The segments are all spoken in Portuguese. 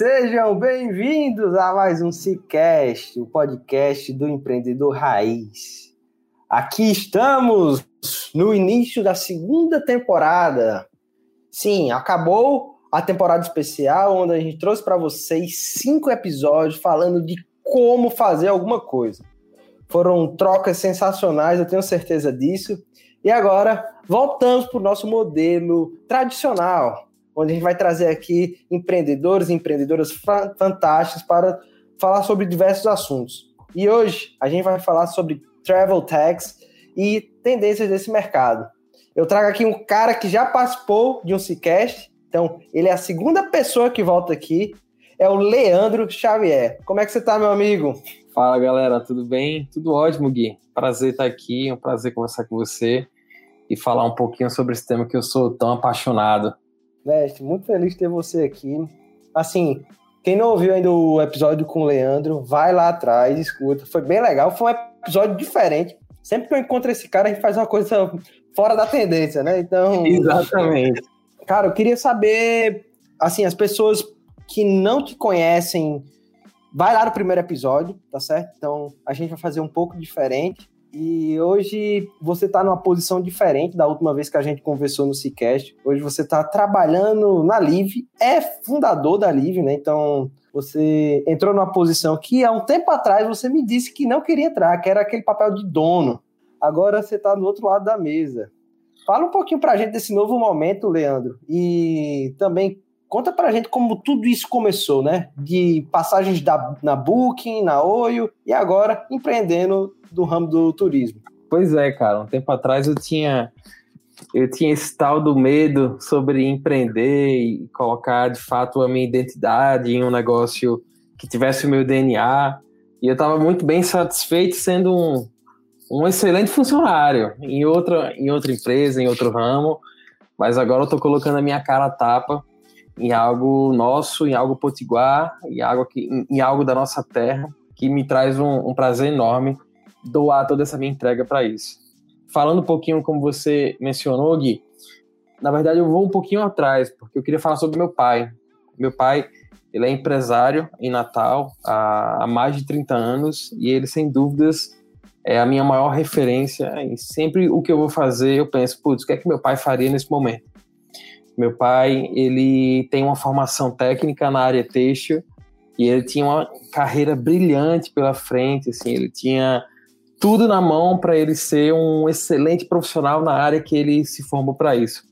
Sejam bem-vindos a mais um Cicast, o podcast do empreendedor raiz. Aqui estamos no início da segunda temporada. Sim, acabou a temporada especial, onde a gente trouxe para vocês cinco episódios falando de como fazer alguma coisa. Foram trocas sensacionais, eu tenho certeza disso. E agora voltamos para o nosso modelo tradicional, onde a gente vai trazer aqui empreendedores e empreendedoras fantásticos para falar sobre diversos assuntos. E hoje a gente vai falar sobre travel tax e tendências desse mercado. Eu trago aqui um cara que já participou de um Cicast, então ele é a segunda pessoa que volta aqui, é o Leandro Xavier. Como é que você está, meu amigo? Fala galera, tudo bem? Tudo ótimo, Gui. Prazer estar aqui, um prazer conversar com você e falar um pouquinho sobre esse tema que eu sou tão apaixonado. Mestre, muito feliz de ter você aqui. Assim, quem não ouviu ainda o episódio com o Leandro, vai lá atrás, escuta. Foi bem legal, foi um episódio diferente. Sempre que eu encontro esse cara, a gente faz uma coisa fora da tendência, né? Então. Exatamente. Cara, eu queria saber, assim, as pessoas que não te conhecem, vai lá no primeiro episódio, tá certo? Então, a gente vai fazer um pouco diferente. E hoje você está numa posição diferente da última vez que a gente conversou no Cicast. Hoje você está trabalhando na Live, é fundador da Live, né? Então você entrou numa posição que há um tempo atrás você me disse que não queria entrar, que era aquele papel de dono. Agora você está no outro lado da mesa. Fala um pouquinho para a gente desse novo momento, Leandro, e também conta para a gente como tudo isso começou, né? De passagens da, na Booking, na Oio e agora empreendendo do ramo do turismo. Pois é, cara. Um tempo atrás eu tinha eu tinha esse tal do medo sobre empreender e colocar de fato a minha identidade em um negócio que tivesse o meu DNA. E eu estava muito bem satisfeito sendo um, um excelente funcionário em outra, em outra empresa, em outro ramo. Mas agora eu estou colocando a minha cara a tapa em algo nosso, em algo potiguar, em algo, que, em, em algo da nossa terra, que me traz um, um prazer enorme doar toda essa minha entrega para isso. Falando um pouquinho como você mencionou, Gui, na verdade eu vou um pouquinho atrás, porque eu queria falar sobre meu pai. Meu pai, ele é empresário em Natal há, há mais de 30 anos e ele, sem dúvidas, é a minha maior referência. E sempre o que eu vou fazer, eu penso, putz, o que é que meu pai faria nesse momento? Meu pai, ele tem uma formação técnica na área têxtil e ele tinha uma carreira brilhante pela frente, assim, ele tinha tudo na mão para ele ser um excelente profissional na área que ele se formou para isso.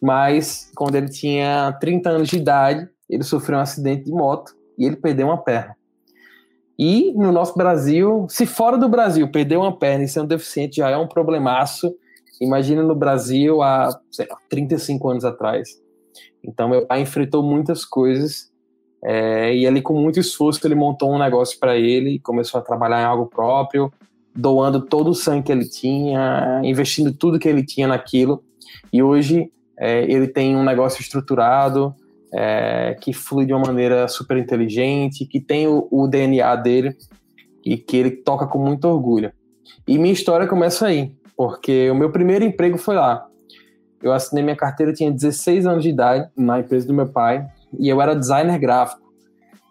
Mas quando ele tinha 30 anos de idade, ele sofreu um acidente de moto e ele perdeu uma perna. E no nosso Brasil, se fora do Brasil perder uma perna e ser um deficiente já é um problemaço, imagina no Brasil há sei lá, 35 anos atrás. Então meu pai enfrentou muitas coisas é, e ali com muito esforço ele montou um negócio para ele, começou a trabalhar em algo próprio, doando todo o sangue que ele tinha, investindo tudo que ele tinha naquilo. E hoje é, ele tem um negócio estruturado, é, que flui de uma maneira super inteligente, que tem o, o, DNA dele e que ele toca com muito orgulho. E minha história começa aí, porque o meu primeiro emprego foi lá. Eu assinei minha carteira, tinha 16 anos de idade, na empresa do meu pai, e eu era designer gráfico.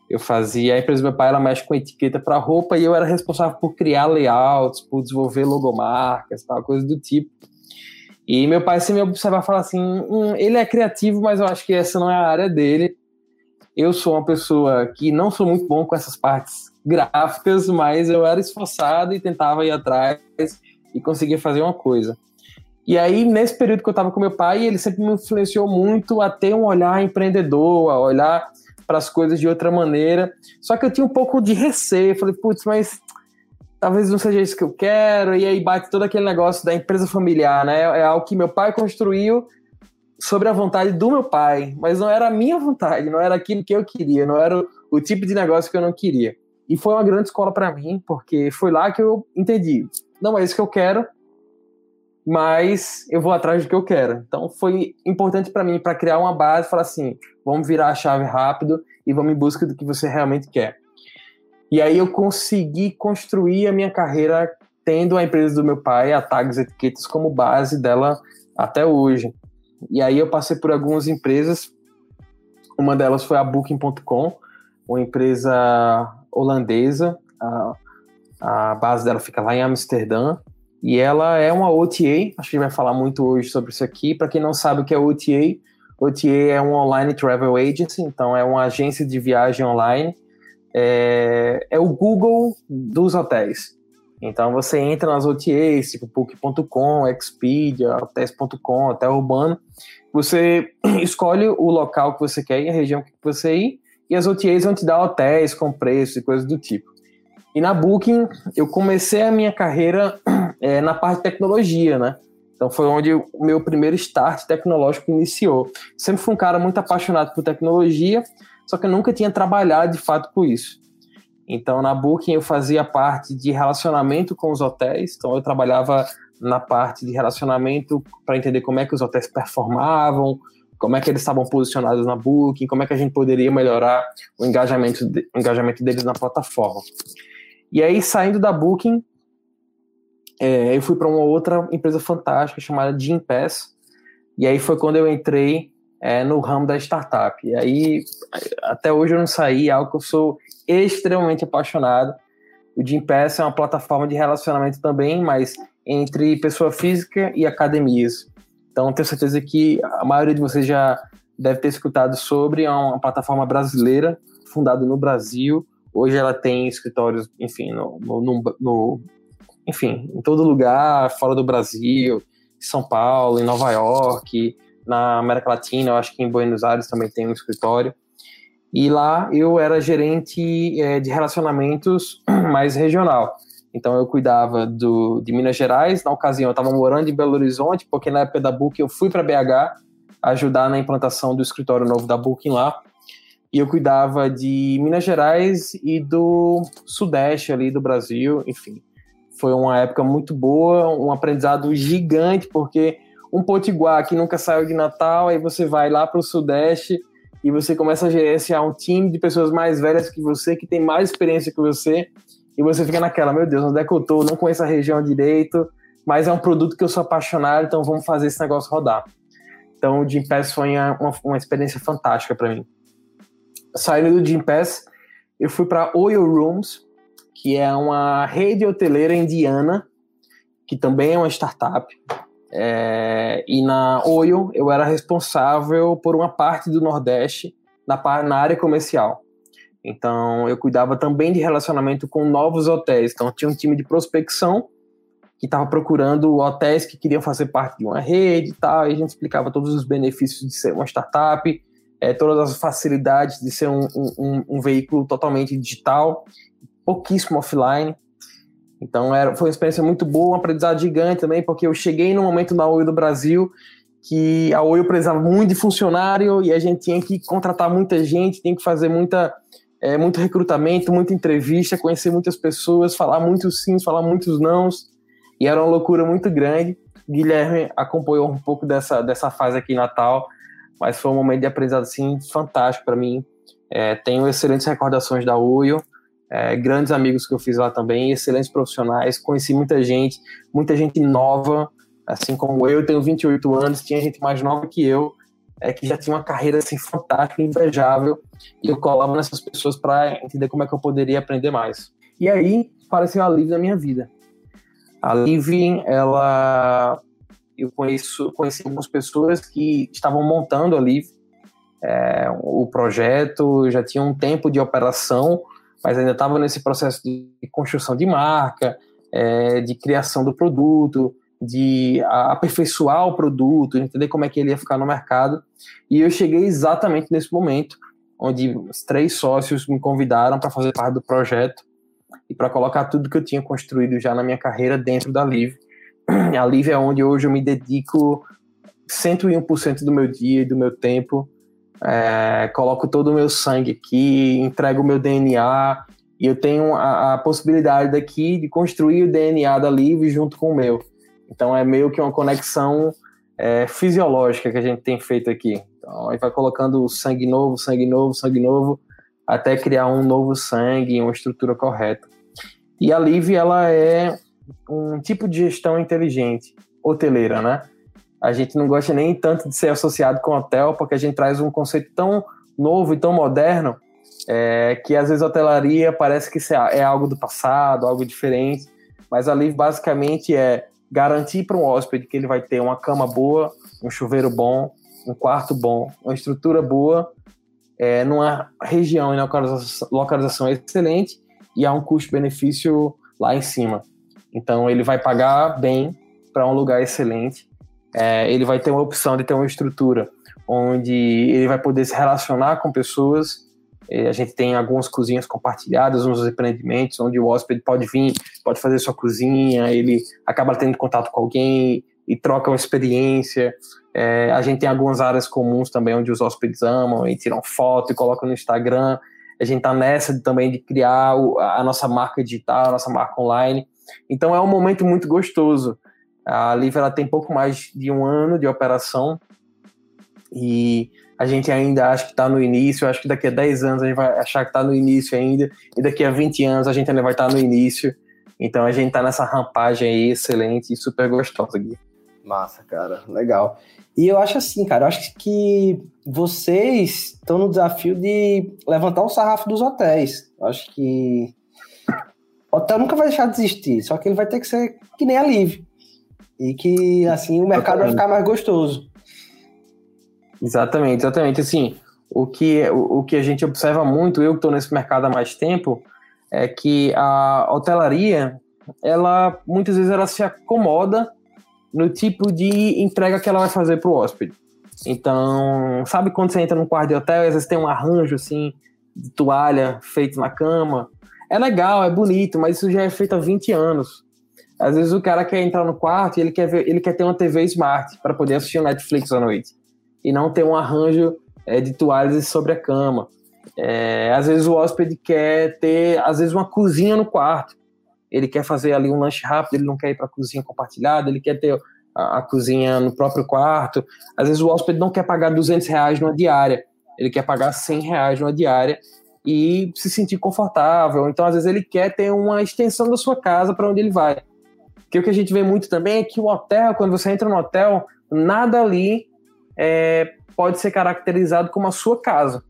Eu fazia, a empresa do meu pai ela mexe com etiqueta para roupa e eu era responsável por criar layouts, por desenvolver logomarcas, tal, coisa do tipo. E meu pai sempre me observava falar assim: hum, ele é criativo, mas eu acho que essa não é a área dele. Eu sou uma pessoa que não sou muito bom com essas partes gráficas, mas eu era esforçado e tentava ir atrás e conseguia fazer uma coisa. E aí, nesse período que eu estava com meu pai, ele sempre me influenciou muito a ter um olhar empreendedor, a olhar para as coisas de outra maneira. Só que eu tinha um pouco de receio. falei, putz, mas talvez não seja isso que eu quero, e aí bate todo aquele negócio da empresa familiar, né? É algo que meu pai construiu sobre a vontade do meu pai, mas não era a minha vontade, não era aquilo que eu queria, não era o tipo de negócio que eu não queria. E foi uma grande escola para mim, porque foi lá que eu entendi, não é isso que eu quero, mas eu vou atrás do que eu quero. Então foi importante para mim para criar uma base, falar assim, vamos virar a chave rápido e vamos em busca do que você realmente quer. E aí eu consegui construir a minha carreira tendo a empresa do meu pai, a Tags Etiquetas, como base dela até hoje. E aí eu passei por algumas empresas, uma delas foi a Booking.com, uma empresa holandesa, a, a base dela fica lá em Amsterdã, e ela é uma OTA, acho que vai falar muito hoje sobre isso aqui. Para quem não sabe o que é OTA, OTA é uma Online Travel Agency, então é uma agência de viagem online é, é o Google dos hotéis. Então você entra nas OTAs, tipo Book.com, Expedia, Hotels.com, Hotel Urbano. Você escolhe o local que você quer e a região que você ir, e as OTAs vão te dar hotéis com preço e coisas do tipo. E na Booking, eu comecei a minha carreira é, na parte de tecnologia, né? Então foi onde o meu primeiro start tecnológico iniciou. Sempre fui um cara muito apaixonado por tecnologia, só que eu nunca tinha trabalhado de fato com isso. Então, na Booking, eu fazia parte de relacionamento com os hotéis, então eu trabalhava na parte de relacionamento para entender como é que os hotéis performavam, como é que eles estavam posicionados na Booking, como é que a gente poderia melhorar o engajamento, de, o engajamento deles na plataforma. E aí, saindo da Booking, é, eu fui para uma outra empresa fantástica chamada Gympass, e aí foi quando eu entrei é, no ramo da startup. E aí, até hoje eu não saí, é algo que eu sou extremamente apaixonado. O Gympass é uma plataforma de relacionamento também, mas entre pessoa física e academias. Então, tenho certeza que a maioria de vocês já deve ter escutado sobre. É uma plataforma brasileira, fundada no Brasil. Hoje ela tem escritórios, enfim, no, no, no, enfim, em todo lugar, fora do Brasil, em São Paulo, em Nova York, na América Latina, eu acho que em Buenos Aires também tem um escritório. E lá eu era gerente é, de relacionamentos mais regional. Então eu cuidava do, de Minas Gerais. Na ocasião eu estava morando em Belo Horizonte, porque na época da Booking eu fui para BH ajudar na implantação do escritório novo da Booking lá. E eu cuidava de Minas Gerais e do Sudeste ali do Brasil, enfim. Foi uma época muito boa, um aprendizado gigante, porque um potiguar que nunca saiu de Natal, aí você vai lá para o Sudeste e você começa a gerenciar um time de pessoas mais velhas que você, que tem mais experiência que você, e você fica naquela, meu Deus, onde é que eu tô? Não conheço a região direito, mas é um produto que eu sou apaixonado, então vamos fazer esse negócio rodar. Então o Gympass foi uma, uma experiência fantástica para mim. Saindo do Gympass, eu fui para Oil Rooms, que é uma rede hoteleira indiana, que também é uma startup. É, e na Oil eu era responsável por uma parte do Nordeste na, na área comercial. Então eu cuidava também de relacionamento com novos hotéis. Então tinha um time de prospecção que estava procurando hotéis que queriam fazer parte de uma rede e tal. E a gente explicava todos os benefícios de ser uma startup, é, todas as facilidades de ser um, um, um veículo totalmente digital, pouquíssimo offline. Então era, foi uma experiência muito boa, um aprendizado gigante também, porque eu cheguei no momento na Oi do Brasil que a Oi precisava muito de funcionário e a gente tinha que contratar muita gente, tinha que fazer muita, é, muito recrutamento, muita entrevista, conhecer muitas pessoas, falar muitos sims, falar muitos nãos, e era uma loucura muito grande. Guilherme acompanhou um pouco dessa, dessa fase aqui em Natal, mas foi um momento de aprendizado assim, fantástico para mim. É, tenho excelentes recordações da Oio é, grandes amigos que eu fiz lá também, excelentes profissionais, conheci muita gente, muita gente nova, assim como eu, tenho 28 anos, tinha gente mais nova que eu, é, que já tinha uma carreira assim fantástica, invejável, e eu colava nessas pessoas para entender como é que eu poderia aprender mais. E aí apareceu a Liv na minha vida. A Liv, ela eu conheço, conheci algumas pessoas que estavam montando ali é, o projeto, já tinha um tempo de operação, mas ainda estava nesse processo de construção de marca, é, de criação do produto, de aperfeiçoar o produto, entender como é que ele ia ficar no mercado. E eu cheguei exatamente nesse momento, onde os três sócios me convidaram para fazer parte do projeto e para colocar tudo que eu tinha construído já na minha carreira dentro da Live. A Live é onde hoje eu me dedico 101% do meu dia e do meu tempo. É, coloco todo o meu sangue aqui, entrego o meu DNA e eu tenho a, a possibilidade daqui de construir o DNA da Live junto com o meu. Então é meio que uma conexão é, fisiológica que a gente tem feito aqui. Então a gente vai colocando sangue novo, sangue novo, sangue novo, até criar um novo sangue, uma estrutura correta. E a Live ela é um tipo de gestão inteligente, hoteleira, né? A gente não gosta nem tanto de ser associado com hotel, porque a gente traz um conceito tão novo e tão moderno é, que às vezes hotelaria parece que é algo do passado, algo diferente. Mas a Live basicamente é garantir para um hóspede que ele vai ter uma cama boa, um chuveiro bom, um quarto bom, uma estrutura boa, é, numa região e localização, localização excelente e há um custo-benefício lá em cima. Então ele vai pagar bem para um lugar excelente, é, ele vai ter uma opção de ter uma estrutura onde ele vai poder se relacionar com pessoas é, a gente tem algumas cozinhas compartilhadas, uns empreendimentos, onde o hóspede pode vir, pode fazer sua cozinha, ele acaba tendo contato com alguém e troca uma experiência. É, a gente tem algumas áreas comuns também, onde os hóspedes amam e tiram foto e colocam no Instagram. A gente está nessa também de criar a nossa marca digital, a nossa marca online. Então é um momento muito gostoso. A Liv ela tem pouco mais de um ano de operação e a gente ainda acha que está no início, acho que daqui a 10 anos a gente vai achar que está no início ainda, e daqui a 20 anos a gente ainda vai estar tá no início. Então a gente está nessa rampagem aí excelente e super gostosa, Gui. Massa, cara, legal. E eu acho assim, cara, eu acho que vocês estão no desafio de levantar o sarrafo dos hotéis. Eu acho que hotel nunca vai deixar de existir, só que ele vai ter que ser que nem a Live. E que assim o mercado vai ficar mais gostoso. Exatamente, exatamente. Assim, o que, o, o que a gente observa muito, eu que estou nesse mercado há mais tempo, é que a hotelaria, ela muitas vezes ela se acomoda no tipo de entrega que ela vai fazer para o hóspede. Então, sabe quando você entra num quarto de hotel e às vezes tem um arranjo assim de toalha feito na cama? É legal, é bonito, mas isso já é feito há 20 anos. Às vezes o cara quer entrar no quarto e ele quer, ver, ele quer ter uma TV Smart para poder assistir o Netflix à noite e não ter um arranjo é, de toalhas sobre a cama. É, às vezes o hóspede quer ter, às vezes, uma cozinha no quarto. Ele quer fazer ali um lanche rápido, ele não quer ir para a cozinha compartilhada, ele quer ter a, a, cozinha no próprio quarto. Às vezes o hóspede não quer pagar 200 reais numa diária, ele quer pagar 100 reais numa diária e se sentir confortável. Então, às vezes, ele quer ter uma extensão da sua casa para onde ele vai. Porque o que a gente vê muito também é que o hotel, quando você entra no hotel, nada ali é, pode ser caracterizado como a sua casa.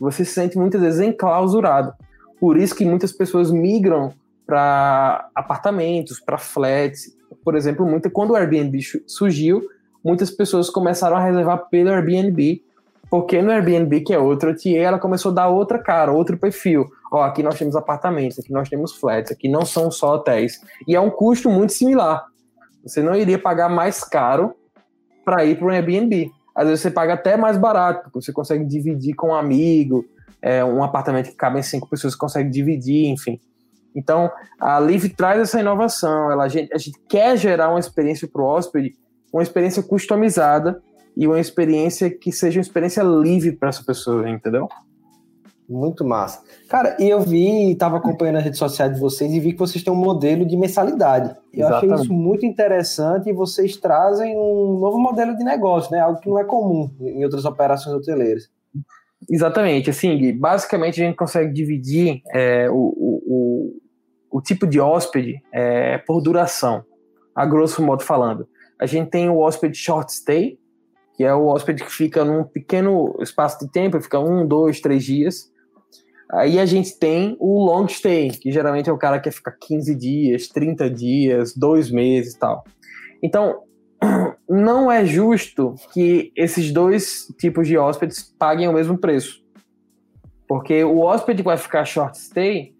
Você se sente muitas vezes enclausurado. Por isso que muitas pessoas migram para apartamentos, para flats. Por exemplo, muita, quando o Airbnb surgiu, muitas pessoas começaram a reservar pelo Airbnb, porque no Airbnb, que é outra tia, ela começou a dar outra cara, outro perfil. Ó, aqui nós temos apartamentos, aqui nós temos flats, aqui não são só hotéis. E é um custo muito similar. Você não iria pagar mais caro para ir para um Airbnb às vezes você paga até mais barato, porque você consegue dividir com um amigo, é, um apartamento que cabe em cinco pessoas, você consegue dividir, enfim. Então, a Live traz essa inovação, ela, a, gente, a gente quer gerar uma experiência para o hóspede, uma experiência customizada e uma experiência que seja uma experiência livre para essa pessoa, entendeu? Muito massa. Cara, e eu vi, estava acompanhando as redes sociais de vocês e vi que vocês têm um modelo de mensalidade. Eu Exatamente. achei isso muito interessante e vocês trazem um novo modelo de negócio, né? Algo que não é comum em outras operações hoteleiras. Exatamente. Assim, basicamente a gente consegue dividir é, o, o, o, tipo de hóspede é, por duração, a grosso modo falando. A gente tem o hóspede short stay, que é o hóspede que fica num pequeno espaço de tempo, fica um, dois, três dias Aí a gente tem o long stay, que geralmente é o cara que ficar 15 dias, 30 dias, dois meses e tal. Então, não é justo que esses dois tipos de hóspedes paguem o mesmo preço. Porque o hóspede vai ficar short stay,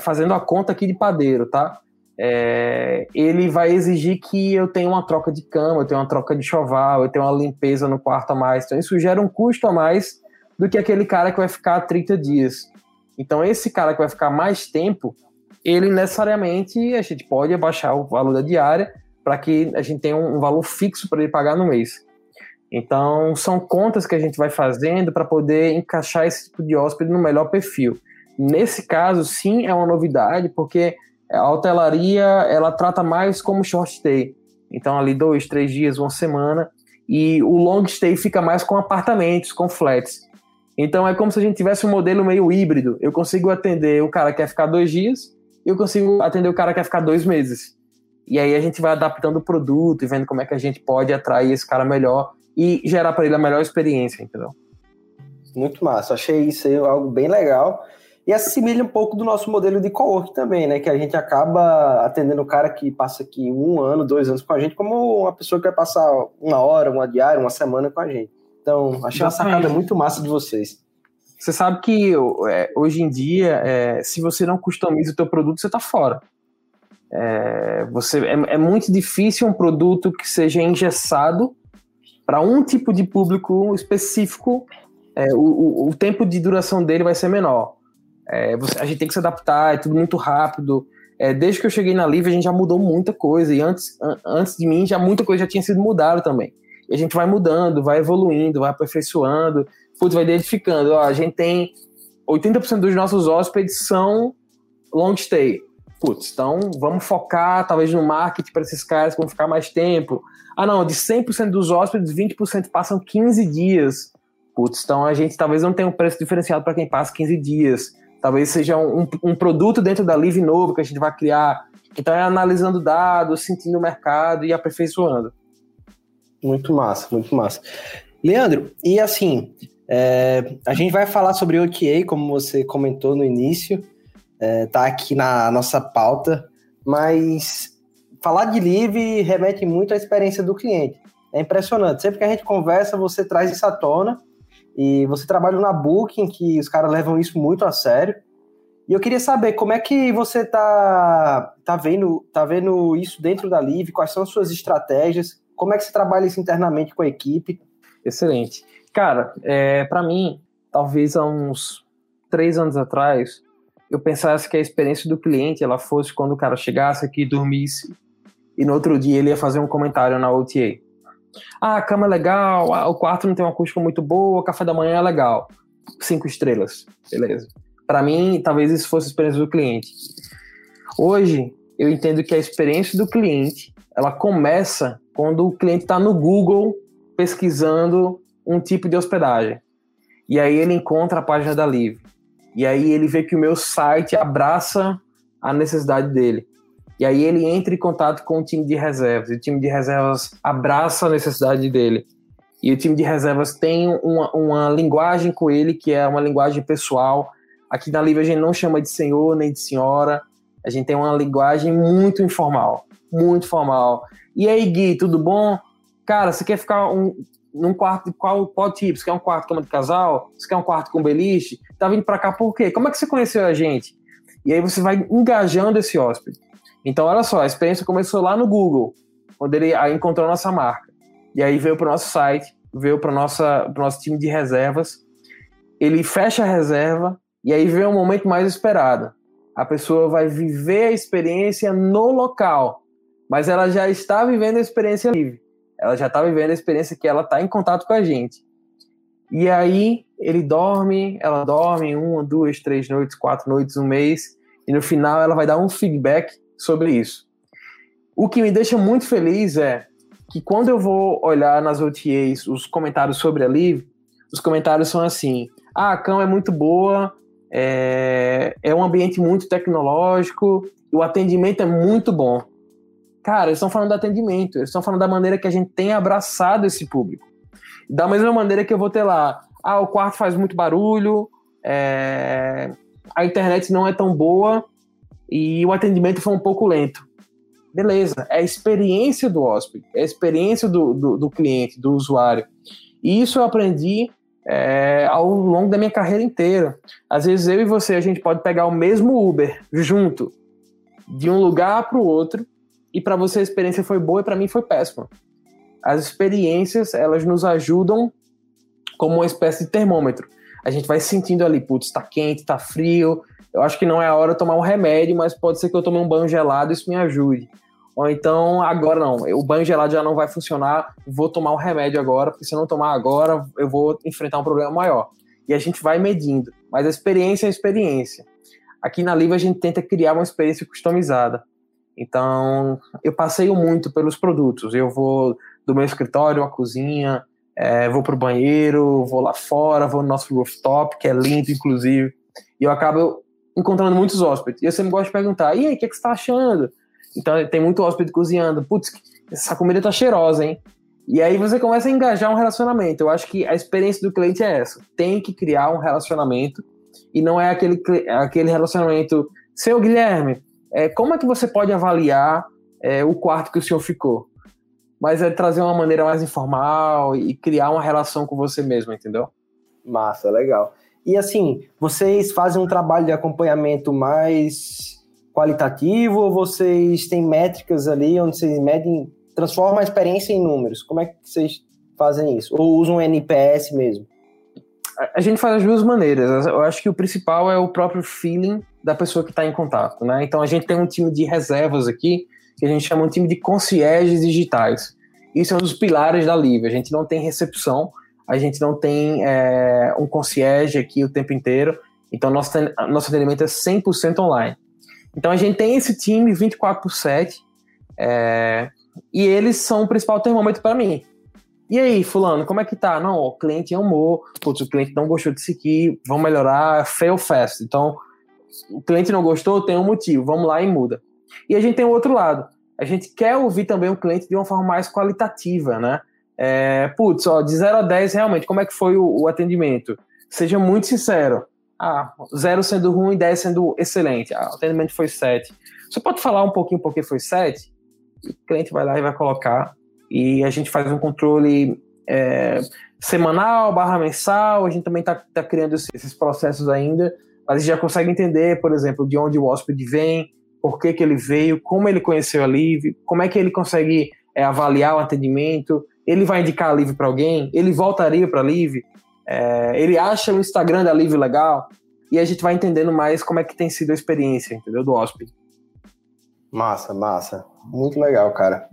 fazendo a conta aqui de padeiro, tá? É, ele vai exigir que eu tenha uma troca de cama, eu tenha uma troca de choval, eu tenha uma limpeza no quarto a mais. Então isso gera um custo a mais do que aquele cara que vai ficar 30 dias. Então esse cara que vai ficar mais tempo, ele necessariamente a gente pode abaixar o valor da diária para que a gente tenha um, um valor fixo para ele pagar no mês. Então, são contas que a gente vai fazendo para poder encaixar esse tipo de hóspede no melhor perfil. Nesse caso, sim, é uma novidade, porque a hotelaria ela trata mais como short stay. Então, ali dois, três dias, uma semana. E o long stay fica mais com apartamentos, com flats. Então, é como se a gente tivesse um modelo meio híbrido. Eu consigo atender o cara que quer ficar dois dias, eu consigo atender o cara que quer ficar dois meses. E aí a gente vai adaptando o produto e vendo como é que a gente pode atrair esse cara melhor e gerar para ele a melhor experiência, entendeu? Muito massa. Achei isso aí algo bem legal. E assimila um pouco do nosso modelo de co-work também, né? Que a gente acaba atendendo o cara que passa aqui um ano, dois anos com a gente, como uma pessoa que vai passar uma hora, uma diária, uma semana com a gente. Então, achei uma sacada muito massa de vocês. Você sabe que é, hoje em dia, é, se você não customiza o teu produto, você está fora. É, você, é, é, muito difícil um produto que seja engessado para um tipo de público específico. É, o, o, o, tempo de duração dele vai ser menor. É, você, a gente tem que se adaptar, é tudo muito rápido. É, desde que eu cheguei na Live, a gente já mudou muita coisa. E antes, an, antes de mim, já muita coisa já tinha sido mudada também. E a gente vai mudando, vai evoluindo, vai aperfeiçoando, putz, vai identificando. Ó, a gente tem 80% dos nossos hóspedes são long stay putz, então vamos focar talvez no marketing para esses caras que vão ficar mais tempo. Ah, não, de 100% dos hóspedes, 20% passam 15 dias. Putz, então a gente talvez não tenha um preço diferenciado para quem passa 15 dias. Talvez seja um, um, produto dentro da Live novo que a gente vai criar. Então é analisando dados, sentindo o mercado e aperfeiçoando. Muito massa, muito massa. Leandro, e assim, é, a gente vai falar sobre OTA, como você comentou no início é, tá aqui na nossa pauta, mas falar de Live remete muito à experiência do cliente. É impressionante. Sempre que a gente conversa, você traz isso à tona. E você trabalha na Booking, que os caras levam isso muito a sério. E eu queria saber como é que você tá, tá, vendo, tá vendo isso dentro da Live, quais são as suas estratégias, como é que você trabalha isso internamente com a equipe. Excelente. Cara, é, para mim, talvez há uns três anos atrás, eu pensasse que a experiência do cliente ela fosse quando o cara chegasse aqui, dormisse e no outro dia ele ia fazer um comentário na OTA. Ah, a cama é legal, ah, o quarto não tem uma acústica muito boa, o café da manhã é legal. Cinco estrelas, beleza. Para mim, talvez isso fosse a experiência do cliente. Hoje, eu entendo que a experiência do cliente ela começa quando o cliente está no Google pesquisando um tipo de hospedagem. E aí ele encontra a página da Live. E aí ele vê que o meu site abraça a necessidade dele. E aí ele entra em contato com o time de reservas. E o time de reservas abraça a necessidade dele. E o time de reservas tem uma, uma linguagem com ele que é uma linguagem pessoal. Aqui na Livre a gente não chama de senhor nem de senhora. A gente tem uma linguagem muito informal. Muito formal. E aí, Gui, tudo bom? Cara, você quer ficar um, num quarto de qual, qual tipo? Você quer um quarto cama de casal? Você quer um quarto com beliche? Tá vindo para cá por quê? Como é que você conheceu a gente? E aí você vai engajando esse hóspede. Então, olha só, a experiência começou lá no Google, onde ele encontrou nossa marca. E aí veio para o nosso site, veio para o nosso time de reservas. Ele fecha a reserva e aí vem o momento mais esperado. A pessoa vai viver a experiência no local, mas ela já está vivendo a experiência livre ela já tá vivendo a experiência que ela tá em contato com a gente. E aí ele dorme, ela dorme uma, duas, três noites, quatro noites, um mês, e no final ela vai dar um feedback sobre isso. O que me deixa muito feliz é que quando eu vou olhar nas OTAs os comentários sobre a Live, os comentários são assim: ah, a cama é muito boa, é, é um ambiente muito tecnológico, o atendimento é muito bom. Cara, eles estão falando do atendimento, eles estão falando da maneira que a gente tem abraçado esse público. Da mesma maneira que eu vou ter lá, ah, o quarto faz muito barulho, é... a internet não é tão boa e o atendimento foi um pouco lento. Beleza, é a experiência do hóspede, é a experiência do, do, do cliente, do usuário. E isso eu aprendi é, ao longo da minha carreira inteira. Às vezes eu e você, a gente pode pegar o mesmo Uber junto, de um lugar para o outro, e para você a experiência foi boa e para mim foi péssima. As experiências, elas nos ajudam como uma espécie de termômetro. A gente vai sentindo ali, putz, está quente, está frio, eu acho que não é a hora de tomar um remédio, mas pode ser que eu tome um banho gelado e isso me ajude. Ou então, agora não, o banho gelado já não vai funcionar, vou tomar um remédio agora, porque se eu não tomar agora, eu vou enfrentar um problema maior. E a gente vai medindo, mas a experiência é a experiência. Aqui na Live a gente tenta criar uma experiência customizada. Então, eu passeio muito pelos produtos. Eu vou do meu escritório à cozinha, é, vou para o banheiro, vou lá fora, vou no nosso rooftop, que é lindo, inclusive. E eu acabo encontrando muitos hóspedes. E eu sempre gosto de perguntar: e aí, o que, é que você está achando? Então tem muito hóspede cozinhando. Putz, essa comida tá cheirosa, hein? E aí você começa a engajar um relacionamento. Eu acho que a experiência do cliente é essa. Tem que criar um relacionamento e não é aquele, aquele relacionamento. Seu Guilherme, é, como é que você pode avaliar é, o quarto que o senhor ficou? Mas é trazer uma maneira mais informal e criar uma relação com você mesmo, entendeu? Massa, legal. E assim, vocês fazem um trabalho de acompanhamento mais qualitativo ou vocês têm métricas ali onde vocês medem, transformam a experiência em números? Como é que vocês fazem isso? Ou usam um NPS mesmo? A gente faz as duas maneiras. Eu acho que o principal é o próprio feeling da pessoa que está em contato, né? Então a gente tem um time de reservas aqui que a gente chama um time de concierges digitais. Isso é um dos pilares da Live. A gente não tem recepção, a gente não tem é, um concierge aqui o tempo inteiro. Então nosso, nosso atendimento é 100% online. Então a gente tem esse time 24 por 7 é, e eles são o principal termômetro para mim. E aí, fulano, como é que tá? Não, o cliente amou, putz, o cliente não gostou disso aqui, vamos melhorar, fail fast. Então, o cliente não gostou, tem um motivo, vamos lá e muda. E a gente tem o outro lado. A gente quer ouvir também o cliente de uma forma mais qualitativa, né? É, putz, ó, de 0 a 10, realmente, como é que foi o, o atendimento? Seja muito sincero. Ah, zero sendo ruim, 10 sendo excelente. Ah, o atendimento foi 7. Você pode falar um pouquinho por que foi 7? O cliente vai lá e vai colocar. E a gente faz um controle é, semanal, barra mensal. A gente também está tá criando esses processos ainda. Mas a gente já consegue entender, por exemplo, de onde o hóspede vem, por que, que ele veio, como ele conheceu a Live, como é que ele consegue é, avaliar o atendimento. Ele vai indicar a Live para alguém? Ele voltaria para a Live? É, ele acha o Instagram da Live legal e a gente vai entendendo mais como é que tem sido a experiência, entendeu? Do hóspede. Massa, massa. Muito legal, cara.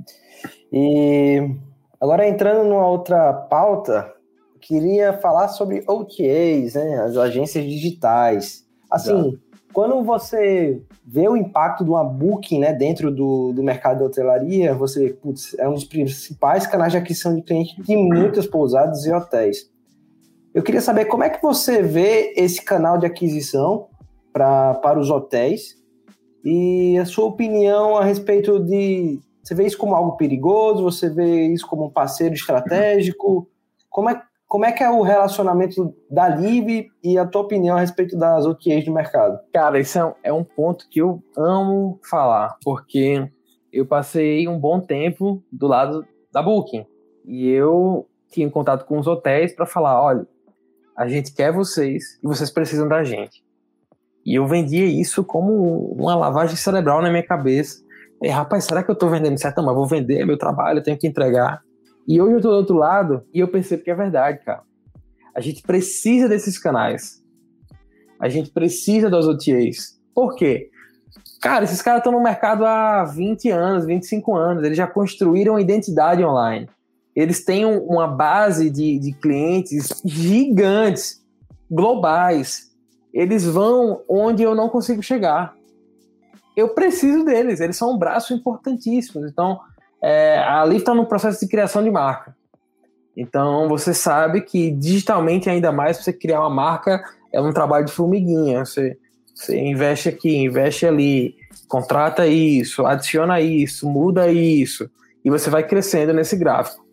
E agora entrando numa outra pauta, queria falar sobre OTAs, né? As agências digitais. Assim, quando você vê o impacto de uma booking né, dentro do, do mercado de hotelaria, você, putz, é um dos principais canais de aquisição de clientes de muitas pousadas e hotéis. Eu queria saber como é que você vê esse canal de aquisição pra, para os hotéis e a sua opinião a respeito de. Você vê isso como algo perigoso? Você vê isso como um parceiro estratégico? Como é, como é que é o relacionamento da Live e a tua opinião a respeito das OTAs do mercado? Cara, isso é um, é um ponto que eu amo falar, porque eu passei um bom tempo do lado da Booking e eu tinha contato com os hotéis para falar, olha, a gente quer vocês e vocês precisam da gente. E eu vendia isso como uma lavagem cerebral na minha cabeça. E, rapaz, será que eu estou vendendo certo? Mas vou vender, é meu trabalho, eu tenho que entregar. E hoje eu estou do outro lado e eu percebo que é verdade, cara. A gente precisa desses canais. A gente precisa das OTAs. Por quê? Cara, esses caras estão no mercado há 20 anos, 25 anos. Eles já construíram identidade online eles têm uma base de, de clientes gigantes, globais. Eles vão onde eu não consigo chegar. Eu preciso deles, eles são um braço importantíssimo. Então, é, a Liv está no processo de criação de marca. Então, você sabe que digitalmente, ainda mais, você criar uma marca é um trabalho de formiguinha. Você, você investe aqui, investe ali, contrata isso, adiciona isso, muda isso, e você vai crescendo nesse gráfico.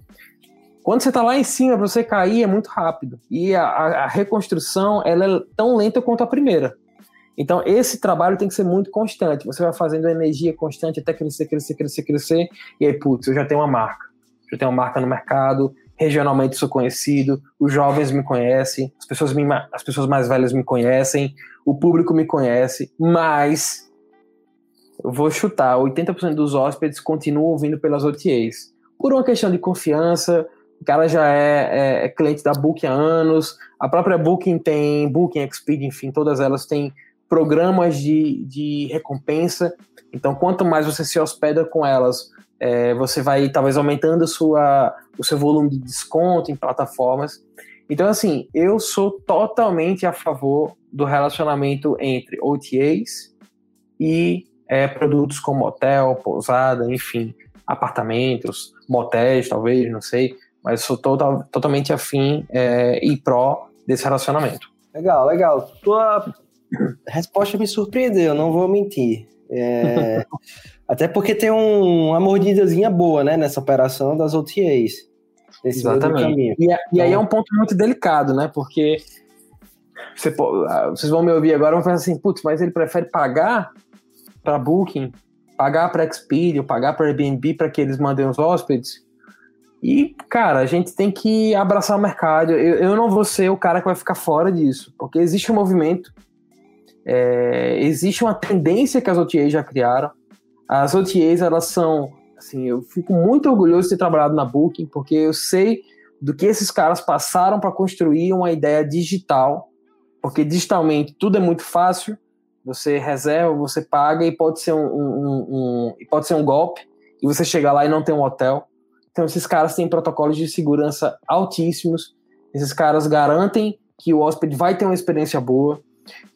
Quando você está lá em cima, para você cair é muito rápido. E a, a, reconstrução ela é tão lenta quanto a primeira. Então, esse trabalho tem que ser muito constante. Você vai fazendo energia constante até crescer, crescer, crescer, crescer. E aí, putz, eu já tenho uma marca. Já tenho uma marca no mercado, regionalmente sou conhecido, os jovens me conhecem, as pessoas, me, as pessoas mais velhas me conhecem, o público me conhece, mas eu vou chutar, 80% dos hóspedes continuam vindo pelas OTAs. Por uma questão de confiança, o cara já é, é, é cliente da Booking há anos, a própria Booking tem, Booking, Expedia, enfim, todas elas têm programas de, de recompensa. Então, quanto mais você se hospeda com elas, é, você vai talvez aumentando sua, o seu volume de desconto em plataformas. Então, assim, eu sou totalmente a favor do relacionamento entre OTAs e é, produtos como hotel, pousada, enfim, apartamentos, motéis, talvez, não sei, mas sou total, totalmente afim é, e pró desse relacionamento. Legal, legal. Tua resposta me surpreendeu, não vou mentir. É, até porque tem um, uma mordidazinha boa, né, nessa operação das OTAs. Exatamente. E, e, aí é um ponto muito delicado, né? Porque você, ah, vocês vão me ouvir agora e vão falar assim, putz, mas ele prefere pagar para Booking, pagar para Expedia, pagar para Airbnb para que eles mandem os hóspedes. E, cara, a gente tem que abraçar o mercado. Eu, eu não vou ser o cara que vai ficar fora disso, porque existe um movimento é, existe uma tendência que as OTAs já criaram. As OTAs, elas são, assim, eu fico muito orgulhoso de ter trabalhado na Booking, porque eu sei do que esses caras passaram para construir uma ideia digital, porque digitalmente tudo é muito fácil, você reserva, você paga e pode ser um, um, um, pode ser um golpe, e você chega lá e não tem um hotel. Então esses caras têm protocolos de segurança altíssimos, esses caras garantem que o hóspede vai ter uma experiência boa,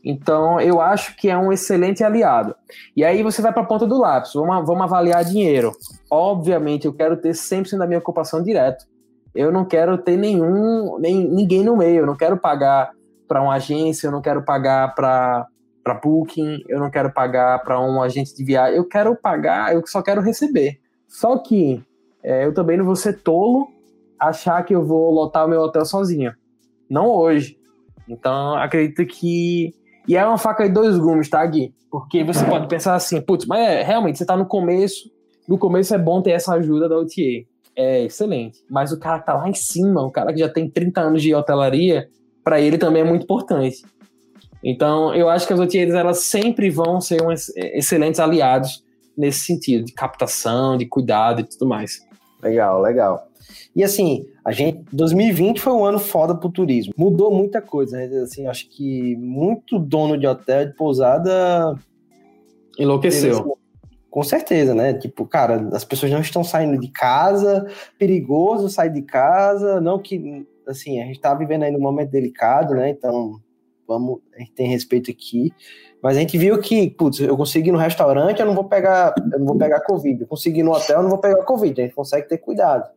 então, eu acho que é um excelente aliado. E aí você vai para a ponta do lápis, vamos, vamos avaliar dinheiro. Obviamente, eu quero ter 100% da minha ocupação direto. Eu não quero ter nenhum, nem, ninguém no meio, eu não quero pagar para uma agência, eu não quero pagar para para Booking, eu não quero pagar para um agente de viagem, eu quero pagar, eu só quero receber. Só que é, eu também não vou ser tolo achar que eu vou lotar o meu hotel sozinho. Não hoje. Então, acredito que. E é uma faca de dois gumes, tá, Gui? Porque você pode pensar assim, putz, mas é, realmente, você tá no começo. No começo é bom ter essa ajuda da OTA. É excelente. Mas o cara que tá lá em cima, o cara que já tem 30 anos de hotelaria, para ele também é muito importante. Então, eu acho que as OTAs, elas sempre vão ser um excelentes aliados nesse sentido, de captação, de cuidado e tudo mais. Legal, legal. E assim, a gente 2020 foi um ano foda pro turismo. Mudou muita coisa, né? assim, acho que muito dono de hotel de pousada enlouqueceu. Com certeza, né? Tipo, cara, as pessoas não estão saindo de casa, perigoso sair de casa, não que assim, a gente tá vivendo aí num momento delicado, né? Então, vamos, a gente tem respeito aqui. Mas a gente viu que, putz, eu consigo ir no restaurante, eu não vou pegar, eu não vou pegar Covid. Eu consigo ir no hotel, eu não vou pegar Covid. A gente consegue ter cuidado.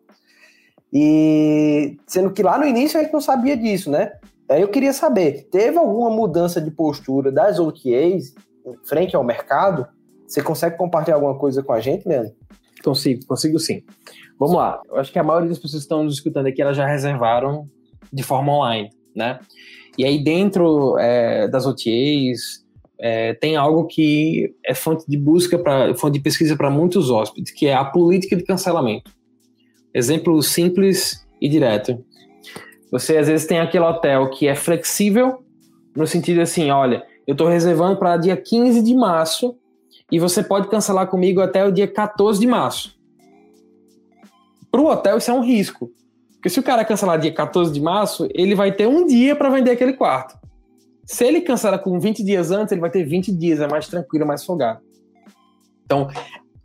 E sendo que lá no início a gente não sabia disso, né? Aí eu queria saber, teve alguma mudança de postura das OTAs frente ao mercado? Você consegue compartilhar alguma coisa com a gente, Leandro? Consigo, consigo sim. Vamos lá. Eu acho que a maioria das pessoas que estão nos escutando aqui, elas já reservaram de forma online, né? E aí dentro é, das OTAs é, tem algo que é fonte de busca, para fonte de pesquisa para muitos hóspedes, que é a política de cancelamento. Exemplo simples e direto. Você às vezes tem aquele hotel que é flexível, no sentido assim, olha, eu estou reservando para dia 15 de março e você pode cancelar comigo até o dia 14 de março. Para o hotel isso é um risco, porque se o cara cancelar dia 14 de março, ele vai ter um dia para vender aquele quarto. Se ele cancelar com 20 dias antes, ele vai ter 20 dias, é mais tranquilo, é mais folgado. Então,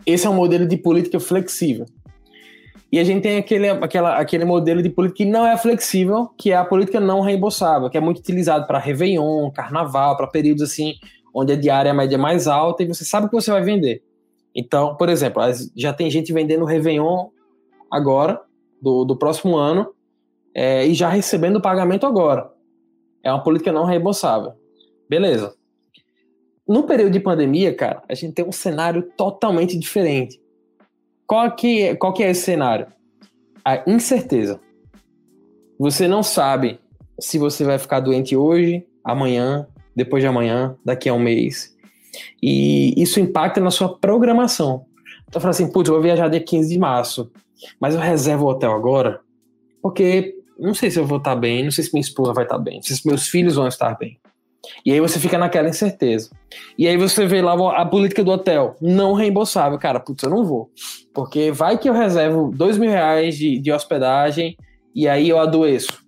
esse é um modelo de política flexível. E a gente tem aquele, aquela, aquele modelo de política que não é flexível, que é a política não reembolsável, que é muito utilizado para Réveillon, Carnaval, para períodos assim, onde a diária média é mais alta e você sabe que você vai vender. Então, por exemplo, já tem gente vendendo Réveillon agora, do, do próximo ano, é, e já recebendo o pagamento agora. É uma política não reembolsável. Beleza. No período de pandemia, cara, a gente tem um cenário totalmente diferente. Qual que, qual que é esse cenário? A incerteza. Você não sabe se você vai ficar doente hoje, amanhã, depois de amanhã, daqui a um mês. E isso impacta na sua programação. Então, eu falo assim, putz, eu vou viajar dia 15 de março, mas eu reservo o hotel agora, porque não sei se eu vou estar bem, não sei se minha esposa vai estar bem, não sei se meus filhos vão estar bem. E aí você fica naquela incerteza. E aí você vê lá a política do hotel, não reembolsável. Cara, putz, eu não vou. Porque vai que eu reservo dois mil reais de, de hospedagem e aí eu adoeço.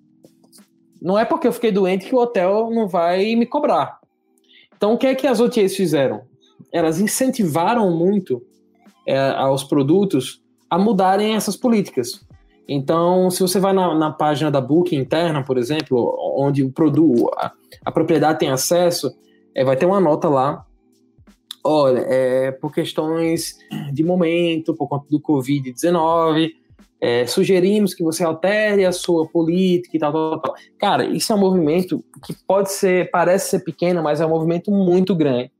Não é porque eu fiquei doente que o hotel não vai me cobrar. Então o que é que as OTAs fizeram? Elas incentivaram muito é, aos produtos a mudarem essas políticas. Então, se você vai na, na, página da Booking interna, por exemplo, onde o produto, a, propriedade tem acesso, é, vai ter uma nota lá. Olha, é, por questões de momento, por conta do Covid-19, é, sugerimos que você altere a sua política e tal, tal, tal. Cara, isso é um movimento que pode ser, parece ser pequeno, mas é um movimento muito grande.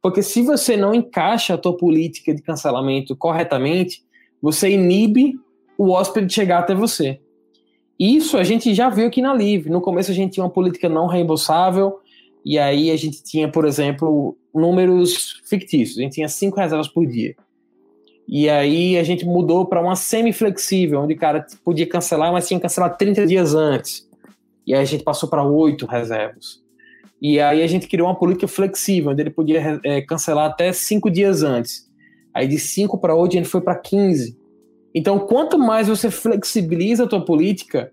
Porque se você não encaixa a tua política de cancelamento corretamente, você inibe o hóspede chegar até você. Isso a gente já viu aqui na Live. No começo a gente tinha uma política não reembolsável, e aí a gente tinha, por exemplo, números fictícios. A gente tinha cinco reservas por dia. E aí a gente mudou para uma semi-flexível, onde o cara podia cancelar, mas tinha que cancelar 30 dias antes. E aí a gente passou para oito reservas. E aí a gente criou uma política flexível, onde ele podia é, cancelar até cinco dias antes. Aí de cinco para oito a gente foi para 15. Então, quanto mais você flexibiliza a tua política,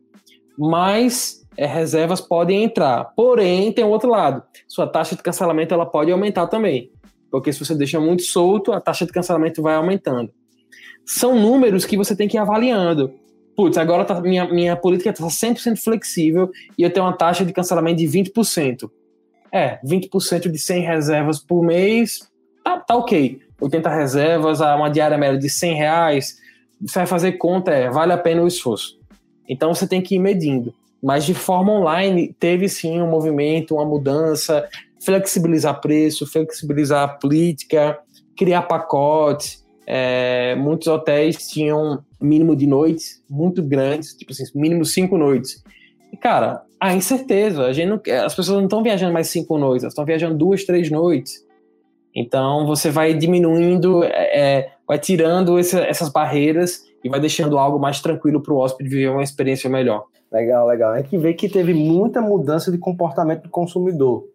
mais é, reservas podem entrar. Porém, tem o outro lado. Sua taxa de cancelamento ela pode aumentar também. Porque se você deixa muito solto, a taxa de cancelamento vai aumentando. São números que você tem que ir avaliando. Putz, agora tá, minha, minha política está 100% flexível e eu tenho uma taxa de cancelamento de 20%. É, 20% de 100 reservas por mês, tá, tá ok. 80 reservas, uma diária média de 100 reais, você vai fazer conta, é, vale a pena o esforço. Então você tem que ir medindo. Mas de forma online, teve sim um movimento, uma mudança, flexibilizar preço, flexibilizar política, criar pacotes. É, muitos hotéis tinham mínimo de noites muito grandes, tipo assim, mínimo cinco noites. E, cara, a incerteza, a gente não, as pessoas não estão viajando mais cinco noites, elas estão viajando duas, três noites. Então você vai diminuindo, é, é vai tirando essas barreiras e vai deixando algo mais tranquilo para o hóspede viver uma experiência melhor. Legal, legal. É que vê que teve muita mudança de comportamento do consumidor.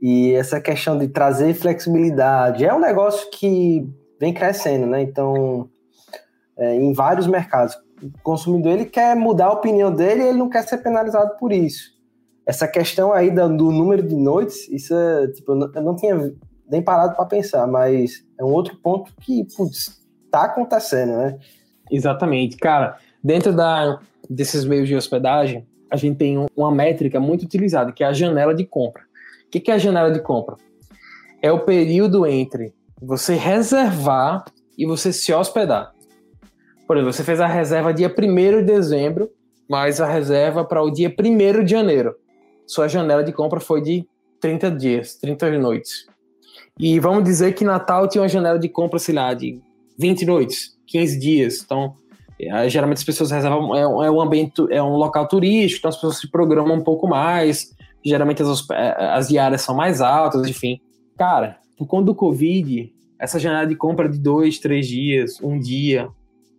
E essa questão de trazer flexibilidade é um negócio que vem crescendo, né? Então, é, em vários mercados, o consumidor ele quer mudar a opinião dele e ele não quer ser penalizado por isso. Essa questão aí do, do número de noites, isso é, tipo, eu não, eu não tinha nem parado para pensar, mas é um outro ponto que, putz, tá acontecendo, né? Exatamente. Cara, dentro da, desses meios de hospedagem, a gente tem uma métrica muito utilizada, que é a janela de compra. O que é a janela de compra? É o período entre você reservar e você se hospedar. Por exemplo, você fez a reserva dia 1 de dezembro, mas a reserva para o dia 1 de janeiro. Sua janela de compra foi de 30 dias, 30 noites. E vamos dizer que Natal tinha uma janela de compra, sei lá, de 20 noites, 15 dias. Então, é, geralmente as pessoas reservam, é, é, um ambiente, é um local turístico, então as pessoas se programam um pouco mais. Geralmente as, é, as diárias são mais altas, enfim. Cara, por conta do Covid, essa janela de compra de dois, três dias, um dia,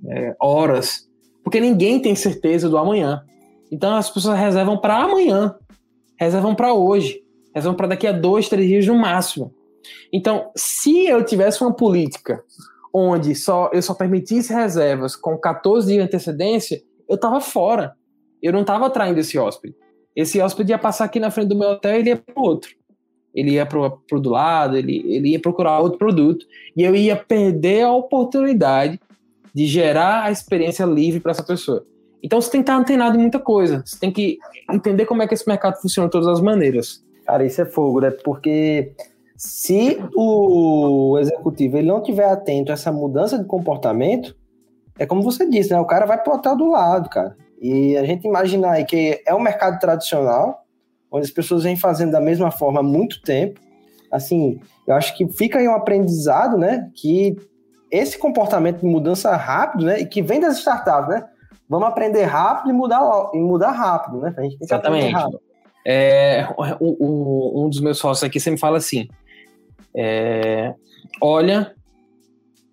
é, horas, porque ninguém tem certeza do amanhã. Então as pessoas reservam para amanhã, reservam para hoje, reservam para daqui a dois, três dias no máximo. Então, se eu tivesse uma política onde só eu só permitisse reservas com 14 dias de antecedência, eu estava fora. Eu não estava atraindo esse hóspede. Esse hóspede ia passar aqui na frente do meu hotel e ele ia para outro. Ele ia para o do lado, ele, ele ia procurar outro produto. E eu ia perder a oportunidade de gerar a experiência livre para essa pessoa. Então você tem que estar antenado em muita coisa. Você tem que entender como é que esse mercado funciona de todas as maneiras. Cara, isso é fogo, né? Porque se o executivo ele não tiver atento a essa mudança de comportamento, é como você disse, né? O cara vai pro hotel do lado, cara. E a gente imaginar aí que é um mercado tradicional, onde as pessoas vêm fazendo da mesma forma há muito tempo. Assim, eu acho que fica aí um aprendizado, né? Que esse comportamento de mudança rápido, né? E que vem das startups, né? Vamos aprender rápido e mudar, e mudar rápido, né? A gente tem que Exatamente. É, o, o, um dos meus sócios aqui sempre fala assim: é, olha,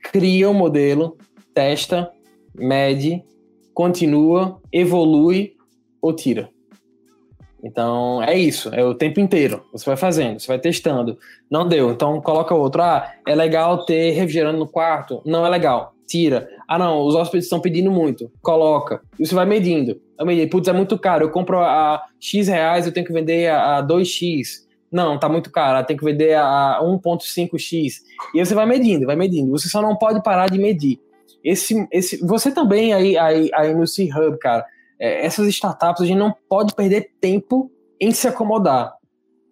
cria o um modelo, testa, mede, continua, evolui ou tira. Então é isso, é o tempo inteiro. Você vai fazendo, você vai testando. Não deu, então coloca outro. Ah, é legal ter refrigerante no quarto? Não é legal, tira. Ah, não, os hóspedes estão pedindo muito, coloca. E você vai medindo. Eu medindo, putz, é muito caro. Eu compro a X reais, eu tenho que vender a 2X. Não, tá muito caro, tem que vender a 1.5x. E você vai medindo, vai medindo. Você só não pode parar de medir. Esse, esse, você também aí, aí, aí no C-Hub, cara, é, essas startups a gente não pode perder tempo em se acomodar.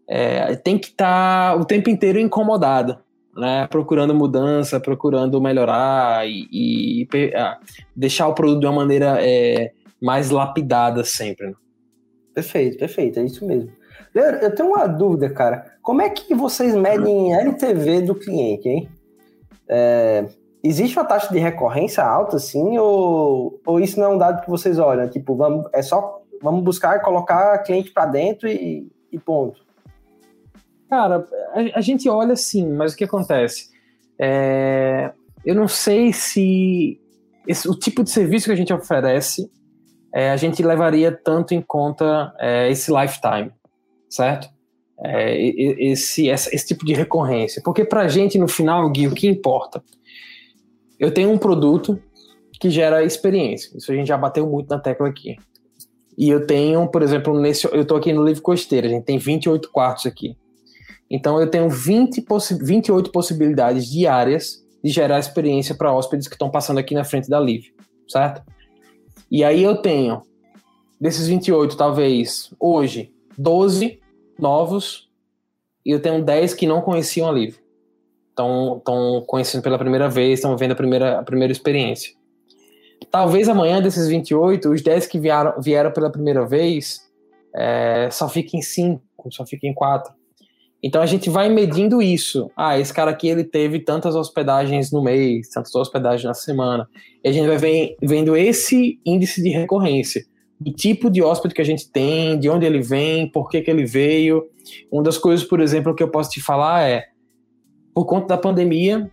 É, tem que estar tá o tempo inteiro incomodado, né? Procurando mudança, procurando melhorar e, e ah, deixar o produto de uma maneira é, mais lapidada sempre. Né? Perfeito, perfeito, é isso mesmo. Eu tenho uma dúvida, cara. Como é que vocês medem LTV do cliente, hein? É, existe uma taxa de recorrência alta, assim, ou, ou isso não é um dado que vocês olham? Tipo, vamos, é só vamos buscar colocar cliente para dentro e, e, ponto. Cara, a, a, gente olha sim, mas o que acontece? É, eu não sei se esse, o tipo de serviço que a gente oferece é, a gente levaria tanto em conta é, esse lifetime certo? É, esse, esse, esse tipo de recorrência. Porque para a gente, no final, Gui, o que importa? Eu tenho um produto que gera experiência. Isso a gente já bateu muito na tecla aqui. E eu tenho, por exemplo, nesse, eu estou aqui no Livro Costeiro, a gente tem 28 quartos aqui. Então eu tenho 20 possi 28 possibilidades diárias de gerar experiência para hóspedes que estão passando aqui na frente da Live, certo? E aí eu tenho, desses 28, talvez, hoje, 12 novos e eu tenho 10 que não conheciam a Live. Estão conhecendo pela primeira vez, estão vendo a primeira, a primeira experiência. Talvez amanhã desses 28, os 10 que vieram, vieram pela primeira vez é, só fiquem 5, só fiquem 4. Então a gente vai medindo isso. Ah, esse cara aqui ele teve tantas hospedagens no mês, tantas hospedagens na semana. E a gente vai vendo esse índice de recorrência do tipo de hóspede que a gente tem, de onde ele vem, por que, que ele veio. Uma das coisas, por exemplo, que eu posso te falar é, por conta da pandemia,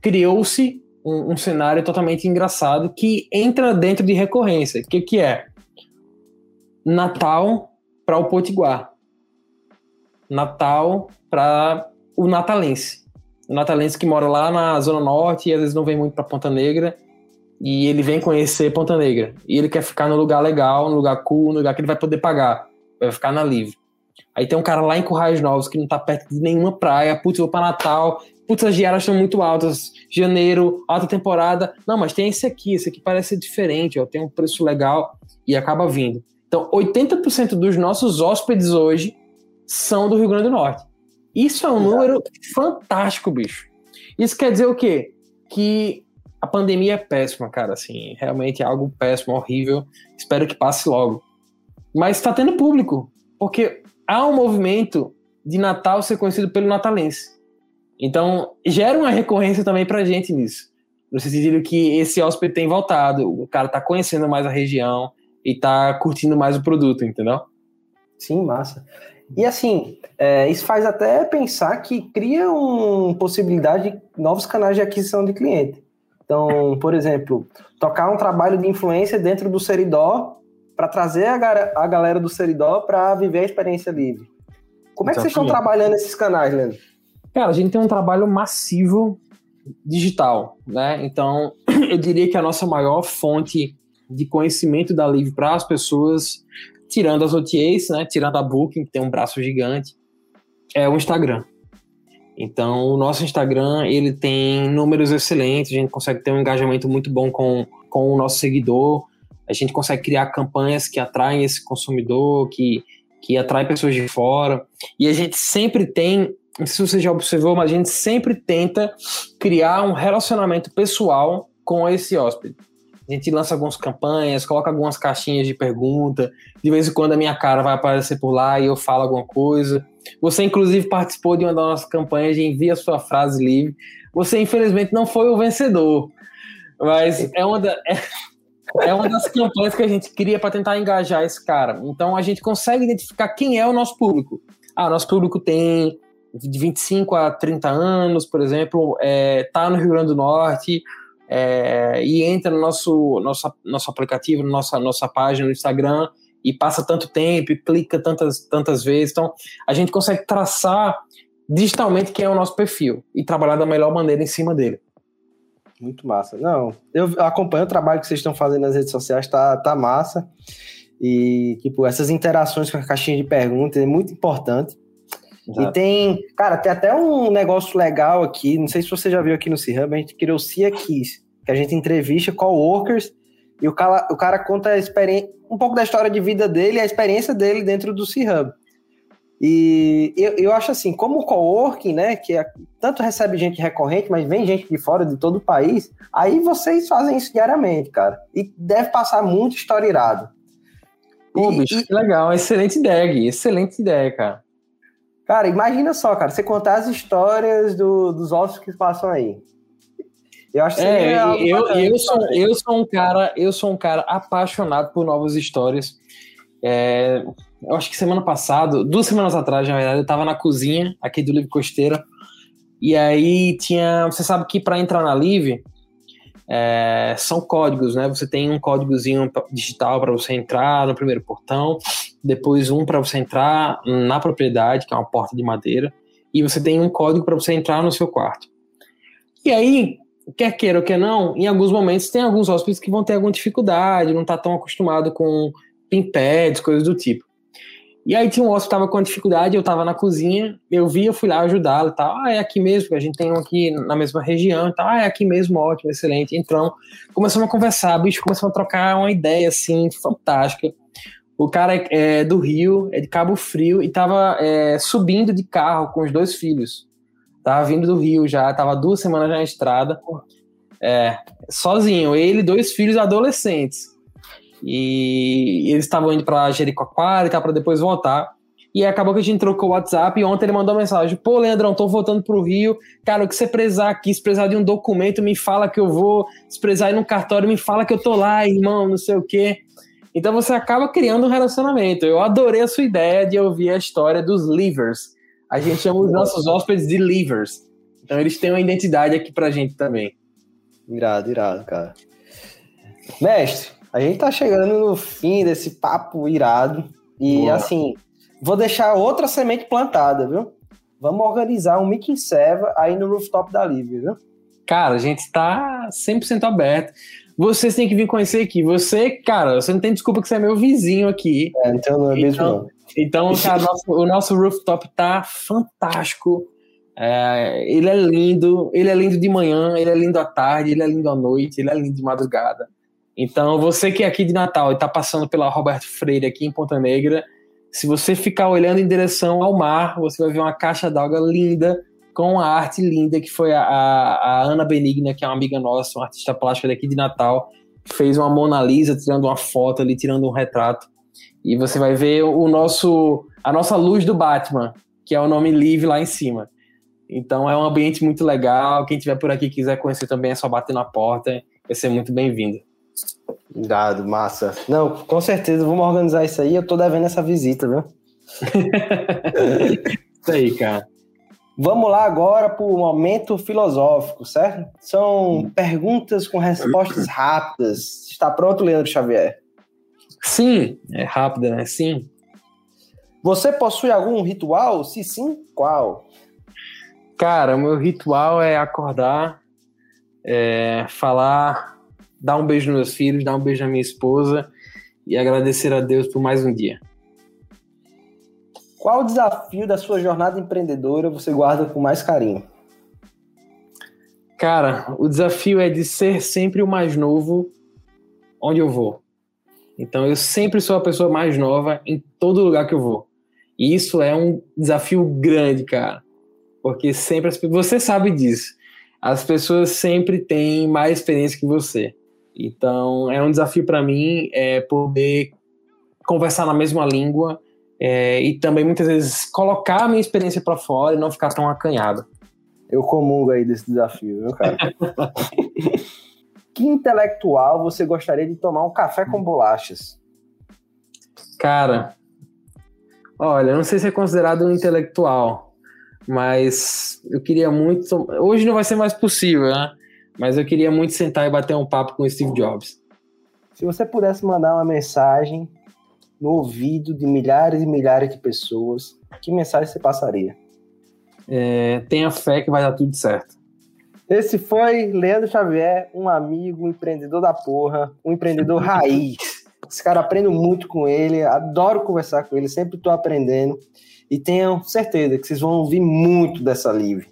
criou-se um, um, cenário totalmente engraçado que entra dentro de recorrência. O que, que é? Natal para o Potiguar. Natal para o natalense. O natalense que mora lá na Zona Norte e às vezes não vem muito para Ponta Negra e ele vem conhecer Ponta Negra. E ele quer ficar no lugar legal, no lugar cool, no lugar que ele vai poder pagar. Vai ficar na livre. Aí tem um cara lá em Currais Novos que não tá perto de nenhuma praia. Putz, vou pra Natal. Putz, as diárias estão muito altas. Janeiro, alta temporada. Não, mas tem esse aqui. Esse aqui parece ser diferente. Ó, tem um preço legal e acaba vindo. Então, 80% dos nossos hóspedes hoje são do Rio Grande do Norte. Isso é um número fantástico, bicho. Isso quer dizer o quê? Que a pandemia é péssima, cara, assim, realmente é algo péssimo, horrível. Espero que passe logo. Mas está tendo público, porque há um movimento de Natal ser conhecido pelo natalense. Então, gera uma recorrência também pra gente nisso. No sentido que esse hóspede tem voltado, o cara tá conhecendo mais a região e tá curtindo mais o produto, entendeu? Sim, massa. E assim, é, isso faz até pensar que cria uma possibilidade de novos canais de aquisição de cliente. Então, por exemplo, tocar um trabalho de influência dentro do Seridó para trazer a, a, galera do Seridó para viver a experiência livre. Como é que vocês estão trabalhando esses canais, Leandro? Cara, a gente tem um trabalho massivo digital, né? Então, eu diria que a nossa maior fonte de conhecimento da Live para as pessoas, tirando as OTAs, né? Tirando a Booking, que tem um braço gigante, é o Instagram. Então, o nosso Instagram, ele tem números excelentes, a gente consegue ter um engajamento muito bom com, com o nosso seguidor, a gente consegue criar campanhas que atraem esse consumidor, que, que atraem pessoas de fora, e a gente sempre tem, não sei se você já observou, mas a gente sempre tenta criar um relacionamento pessoal com esse hóspede. A gente lança algumas campanhas, coloca algumas caixinhas de pergunta. De vez em quando a minha cara vai aparecer por lá e eu falo alguma coisa. Você, inclusive, participou de uma das nossas campanhas de envia sua frase livre. Você, infelizmente, não foi o vencedor. Mas é uma, da, é, é uma das campanhas que a gente cria para tentar engajar esse cara. Então a gente consegue identificar quem é o nosso público. Ah, nosso público tem de 25 a 30 anos, por exemplo, é, tá no Rio Grande do Norte é, e entra no nosso, nosso, nosso aplicativo, nossa, nossa página no Instagram e passa tanto tempo e clica tantas, tantas vezes. Então, a gente consegue traçar digitalmente quem é o nosso perfil e trabalhar da melhor maneira em cima dele. Muito massa. Não, eu acompanho o trabalho que vocês estão fazendo nas redes sociais, tá, tá massa. E, tipo, essas interações com a caixinha de perguntas é muito importante. Exato. E tem, cara, tem até um negócio legal aqui, não sei se você já viu aqui no C-Hub, a gente criou o Cia Keys, que a gente entrevista coworkers e o cara, o cara conta a experiência, um pouco da história de vida dele e a experiência dele dentro do C-Hub. E eu, eu acho assim, como o coworking, né, que é, tanto recebe gente recorrente, mas vem gente de fora de todo o país, aí vocês fazem isso diariamente, cara. E deve passar muito história irado. Pô, e, bicho, e, que legal, excelente ideia, Gui, excelente ideia, cara. Cara, imagina só, cara, você contar as histórias do, dos ossos que passam aí. Eu acho que é, eu, eu, sou, eu sou um cara, eu sou um cara apaixonado por novas histórias. É, eu acho que semana passada, duas semanas atrás, na verdade, eu tava na cozinha aqui do Livre Costeira. E aí tinha. Você sabe que para entrar na Live é, são códigos, né? Você tem um códigozinho digital para você entrar no primeiro portão depois um para você entrar na propriedade, que é uma porta de madeira, e você tem um código para você entrar no seu quarto. E aí, quer queira ou quer não, em alguns momentos tem alguns hóspedes que vão ter alguma dificuldade, não está tão acostumado com pin pads, coisas do tipo. E aí tinha um hóspede que estava com dificuldade, eu estava na cozinha, eu vi, eu fui lá ajudá-lo e tal. Ah, é aqui mesmo, a gente tem um aqui na mesma região e tal. Ah, é aqui mesmo, ótimo, excelente. Então, começamos a conversar, bicho, começamos a trocar uma ideia, assim, fantástica. O cara é, é, do Rio, é de Cabo Frio, e tava é, subindo de carro com os dois filhos. Tava vindo do Rio já, tava duas semanas na estrada. É, sozinho, ele e dois filhos adolescentes. E eles estavam indo para Jericoacoara e tal, para depois voltar. E acabou que a gente trocou o WhatsApp e ontem ele mandou uma mensagem: Pô, Leandrão, tô voltando pro Rio. Cara, o que você precisar aqui, se precisar de um documento, me fala que eu vou. Se precisar ir no cartório, me fala que eu tô lá, irmão, não sei o quê. Então você acaba criando um relacionamento. Eu adorei a sua ideia de ouvir a história dos livers. A gente chama os nossos hóspedes de livers. Então eles têm uma identidade aqui pra gente também. Irado, irado, cara. Mestre, a gente tá chegando no fim desse papo irado. E Boa. assim, vou deixar outra semente plantada, viu? Vamos organizar um Mickey Seva aí no rooftop da Livre, viu? Cara, a gente tá 100% aberto vocês têm que vir conhecer aqui. Você, cara, você não tem desculpa que você é meu vizinho aqui. É, então não é mesmo então, não. Então, cara, nosso, o nosso rooftop tá fantástico. É, ele é lindo, ele é lindo de manhã, ele é lindo à tarde, ele é lindo à noite, ele é lindo de madrugada. Então, você que é aqui de Natal e tá passando pela Roberto Freire aqui em Ponta Negra, se você ficar olhando em direção ao mar, você vai ver uma caixa d'água linda com a arte linda que foi a, a, Ana Benigna, que é uma amiga nossa, uma artista plástica daqui de Natal, fez uma Mona Lisa tirando uma foto ali, tirando um retrato. E você vai ver o nosso a nossa luz do Batman, que é o nome Live lá em cima. Então é um ambiente muito legal. Quem tiver por aqui quiser conhecer também é só bater na porta, vai ser muito bem-vindo. Dado, massa. Não, com certeza, vamos organizar isso aí. Eu tô devendo essa visita, viu? isso aí, cara. Vamos lá agora para o momento filosófico, certo? São perguntas com respostas rápidas. Está pronto, Leandro Xavier? Sim, é rápida, né? Sim. Você possui algum ritual? Se sim, qual? Cara, o meu ritual é acordar, é, falar, dar um beijo nos meus filhos, dar um beijo na minha esposa e agradecer a Deus por mais um dia. Qual o desafio da sua jornada empreendedora você guarda com mais carinho? Cara, o desafio é de ser sempre o mais novo onde eu vou. Então eu sempre sou a pessoa mais nova em todo lugar que eu vou. E isso é um desafio grande, cara. Porque sempre as, você sabe disso. As pessoas sempre têm mais experiência que você. Então é um desafio para mim é poder conversar na mesma língua é, e também muitas vezes colocar a minha experiência para fora e não ficar tão acanhado. Eu comungo aí desse desafio, viu, cara? que intelectual você gostaria de tomar um café com bolachas? Cara, olha, não sei se é considerado um intelectual, mas eu queria muito. Hoje não vai ser mais possível, né? Mas eu queria muito sentar e bater um papo com o Steve Jobs. Se você pudesse mandar uma mensagem no ouvido de milhares e milhares de pessoas, que mensagem você passaria? É, tenha fé que vai dar tudo certo. Esse foi Leandro Xavier, um amigo, um empreendedor da porra, um empreendedor raiz. Esse cara aprendo muito com ele, adoro conversar com ele, sempre estou aprendendo. E tenham certeza que vocês vão ouvir muito dessa live.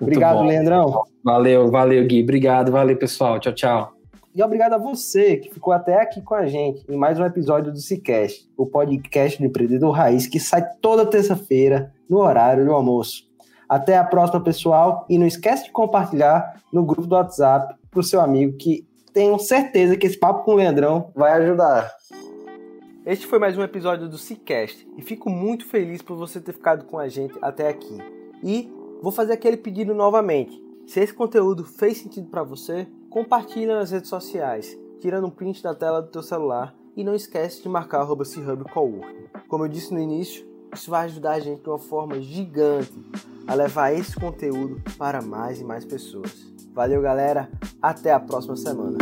Obrigado, bom. Leandrão. Valeu, valeu, Gui. Obrigado, valeu, pessoal. Tchau, tchau. E obrigado a você que ficou até aqui com a gente em mais um episódio do Cicast, o podcast do empreendedor raiz que sai toda terça-feira no horário do almoço. Até a próxima, pessoal. E não esquece de compartilhar no grupo do WhatsApp para o seu amigo que tenho certeza que esse papo com o Leandrão vai ajudar. Este foi mais um episódio do Cicast e fico muito feliz por você ter ficado com a gente até aqui. E vou fazer aquele pedido novamente. Se esse conteúdo fez sentido para você, compartilha nas redes sociais, tirando um print da tela do teu celular e não esquece de marcar o Como eu disse no início, isso vai ajudar a gente de uma forma gigante a levar esse conteúdo para mais e mais pessoas. Valeu, galera. Até a próxima semana.